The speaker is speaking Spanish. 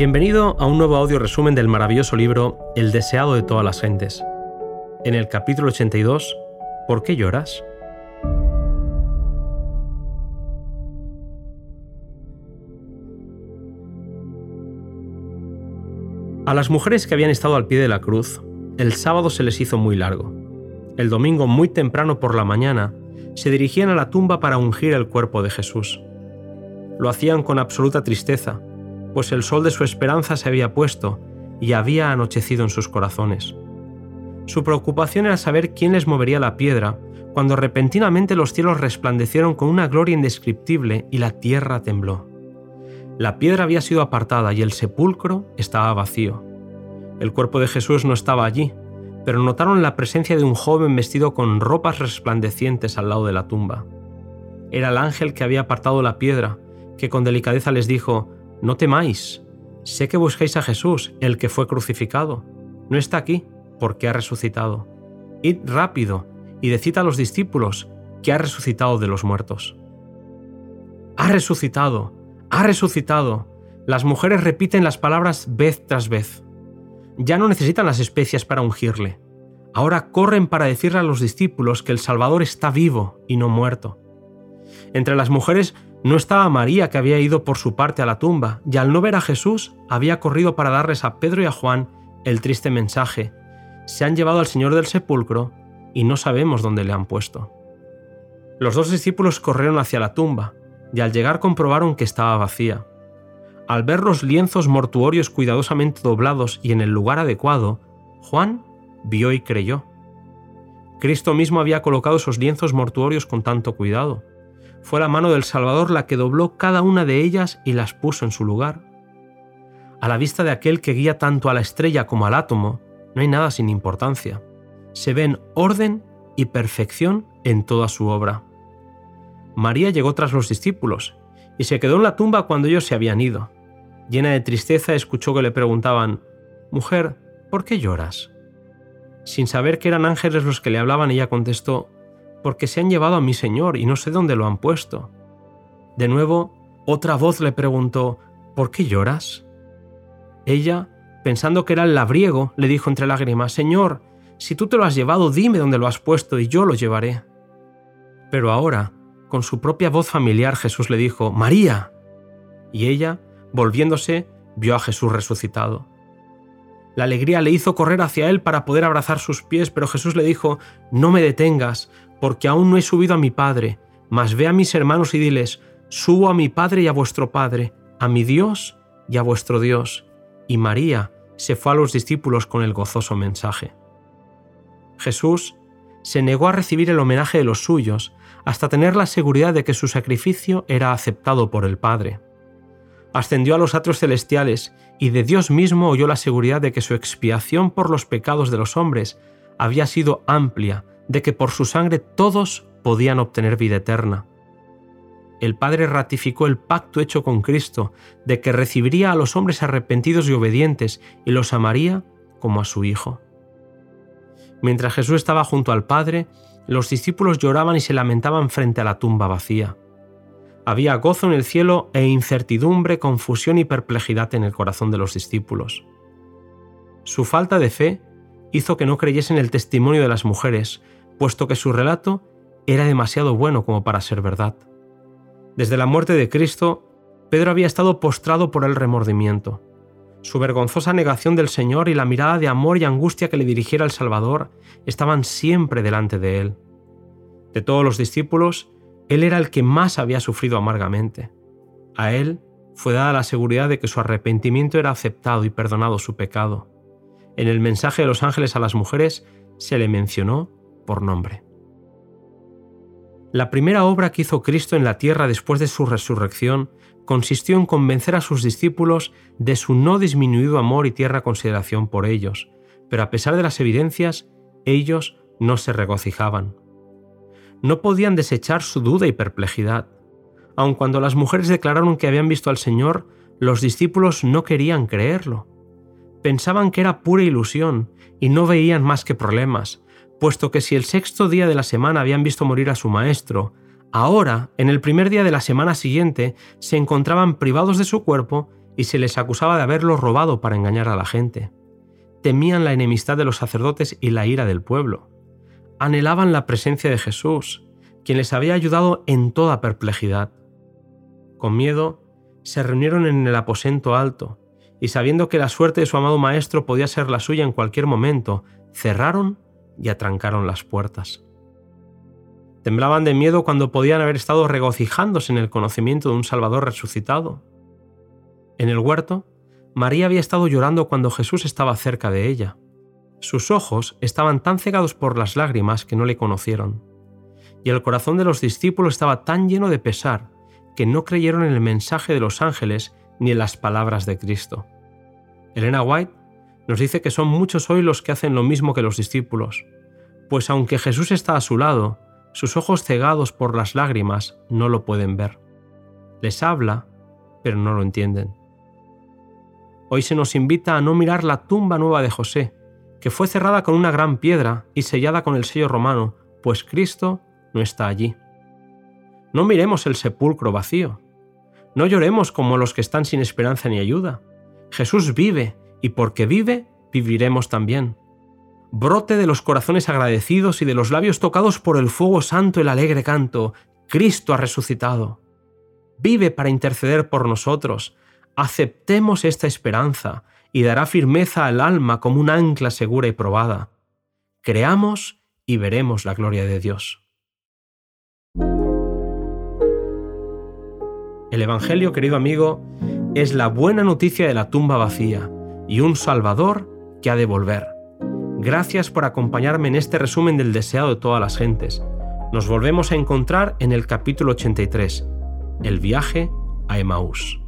Bienvenido a un nuevo audio resumen del maravilloso libro El deseado de todas las gentes. En el capítulo 82, ¿Por qué lloras? A las mujeres que habían estado al pie de la cruz, el sábado se les hizo muy largo. El domingo, muy temprano por la mañana, se dirigían a la tumba para ungir el cuerpo de Jesús. Lo hacían con absoluta tristeza, pues el sol de su esperanza se había puesto y había anochecido en sus corazones. Su preocupación era saber quién les movería la piedra, cuando repentinamente los cielos resplandecieron con una gloria indescriptible y la tierra tembló. La piedra había sido apartada y el sepulcro estaba vacío. El cuerpo de Jesús no estaba allí, pero notaron la presencia de un joven vestido con ropas resplandecientes al lado de la tumba. Era el ángel que había apartado la piedra, que con delicadeza les dijo, no temáis, sé que buscáis a Jesús, el que fue crucificado. No está aquí, porque ha resucitado. Id rápido y decid a los discípulos que ha resucitado de los muertos. Ha resucitado, ha resucitado. Las mujeres repiten las palabras vez tras vez. Ya no necesitan las especias para ungirle. Ahora corren para decirle a los discípulos que el Salvador está vivo y no muerto. Entre las mujeres no estaba María, que había ido por su parte a la tumba, y al no ver a Jesús, había corrido para darles a Pedro y a Juan el triste mensaje. Se han llevado al Señor del sepulcro y no sabemos dónde le han puesto. Los dos discípulos corrieron hacia la tumba, y al llegar comprobaron que estaba vacía. Al ver los lienzos mortuorios cuidadosamente doblados y en el lugar adecuado, Juan vio y creyó. Cristo mismo había colocado esos lienzos mortuorios con tanto cuidado fue la mano del Salvador la que dobló cada una de ellas y las puso en su lugar. A la vista de aquel que guía tanto a la estrella como al átomo, no hay nada sin importancia. Se ven orden y perfección en toda su obra. María llegó tras los discípulos y se quedó en la tumba cuando ellos se habían ido. Llena de tristeza escuchó que le preguntaban, Mujer, ¿por qué lloras? Sin saber que eran ángeles los que le hablaban, ella contestó, porque se han llevado a mi señor y no sé dónde lo han puesto. De nuevo, otra voz le preguntó, ¿por qué lloras? Ella, pensando que era el labriego, le dijo entre lágrimas, Señor, si tú te lo has llevado, dime dónde lo has puesto y yo lo llevaré. Pero ahora, con su propia voz familiar, Jesús le dijo, María. Y ella, volviéndose, vio a Jesús resucitado. La alegría le hizo correr hacia él para poder abrazar sus pies, pero Jesús le dijo, No me detengas, porque aún no he subido a mi Padre, mas ve a mis hermanos y diles, subo a mi Padre y a vuestro Padre, a mi Dios y a vuestro Dios. Y María se fue a los discípulos con el gozoso mensaje. Jesús se negó a recibir el homenaje de los suyos hasta tener la seguridad de que su sacrificio era aceptado por el Padre. Ascendió a los atrios celestiales y de Dios mismo oyó la seguridad de que su expiación por los pecados de los hombres había sido amplia de que por su sangre todos podían obtener vida eterna. El Padre ratificó el pacto hecho con Cristo de que recibiría a los hombres arrepentidos y obedientes y los amaría como a su Hijo. Mientras Jesús estaba junto al Padre, los discípulos lloraban y se lamentaban frente a la tumba vacía. Había gozo en el cielo e incertidumbre, confusión y perplejidad en el corazón de los discípulos. Su falta de fe hizo que no creyesen el testimonio de las mujeres, puesto que su relato era demasiado bueno como para ser verdad. Desde la muerte de Cristo, Pedro había estado postrado por el remordimiento. Su vergonzosa negación del Señor y la mirada de amor y angustia que le dirigiera el Salvador estaban siempre delante de él. De todos los discípulos, él era el que más había sufrido amargamente. A él fue dada la seguridad de que su arrepentimiento era aceptado y perdonado su pecado. En el mensaje de los ángeles a las mujeres se le mencionó por nombre. La primera obra que hizo Cristo en la tierra después de su resurrección consistió en convencer a sus discípulos de su no disminuido amor y tierra consideración por ellos, pero a pesar de las evidencias, ellos no se regocijaban. No podían desechar su duda y perplejidad. Aun cuando las mujeres declararon que habían visto al Señor, los discípulos no querían creerlo. Pensaban que era pura ilusión y no veían más que problemas, puesto que si el sexto día de la semana habían visto morir a su maestro, ahora, en el primer día de la semana siguiente, se encontraban privados de su cuerpo y se les acusaba de haberlo robado para engañar a la gente. Temían la enemistad de los sacerdotes y la ira del pueblo. Anhelaban la presencia de Jesús, quien les había ayudado en toda perplejidad. Con miedo, se reunieron en el aposento alto, y sabiendo que la suerte de su amado Maestro podía ser la suya en cualquier momento, cerraron y atrancaron las puertas. Temblaban de miedo cuando podían haber estado regocijándose en el conocimiento de un Salvador resucitado. En el huerto, María había estado llorando cuando Jesús estaba cerca de ella. Sus ojos estaban tan cegados por las lágrimas que no le conocieron. Y el corazón de los discípulos estaba tan lleno de pesar que no creyeron en el mensaje de los ángeles ni en las palabras de Cristo. Elena White nos dice que son muchos hoy los que hacen lo mismo que los discípulos, pues aunque Jesús está a su lado, sus ojos cegados por las lágrimas no lo pueden ver. Les habla, pero no lo entienden. Hoy se nos invita a no mirar la tumba nueva de José, que fue cerrada con una gran piedra y sellada con el sello romano, pues Cristo no está allí. No miremos el sepulcro vacío. No lloremos como los que están sin esperanza ni ayuda. Jesús vive, y porque vive, viviremos también. Brote de los corazones agradecidos y de los labios tocados por el fuego santo el alegre canto, Cristo ha resucitado. Vive para interceder por nosotros, Aceptemos esta esperanza y dará firmeza al alma como un ancla segura y probada. Creamos y veremos la gloria de Dios. El Evangelio, querido amigo, es la buena noticia de la tumba vacía y un Salvador que ha de volver. Gracias por acompañarme en este resumen del deseado de todas las gentes. Nos volvemos a encontrar en el capítulo 83, el viaje a Emaús.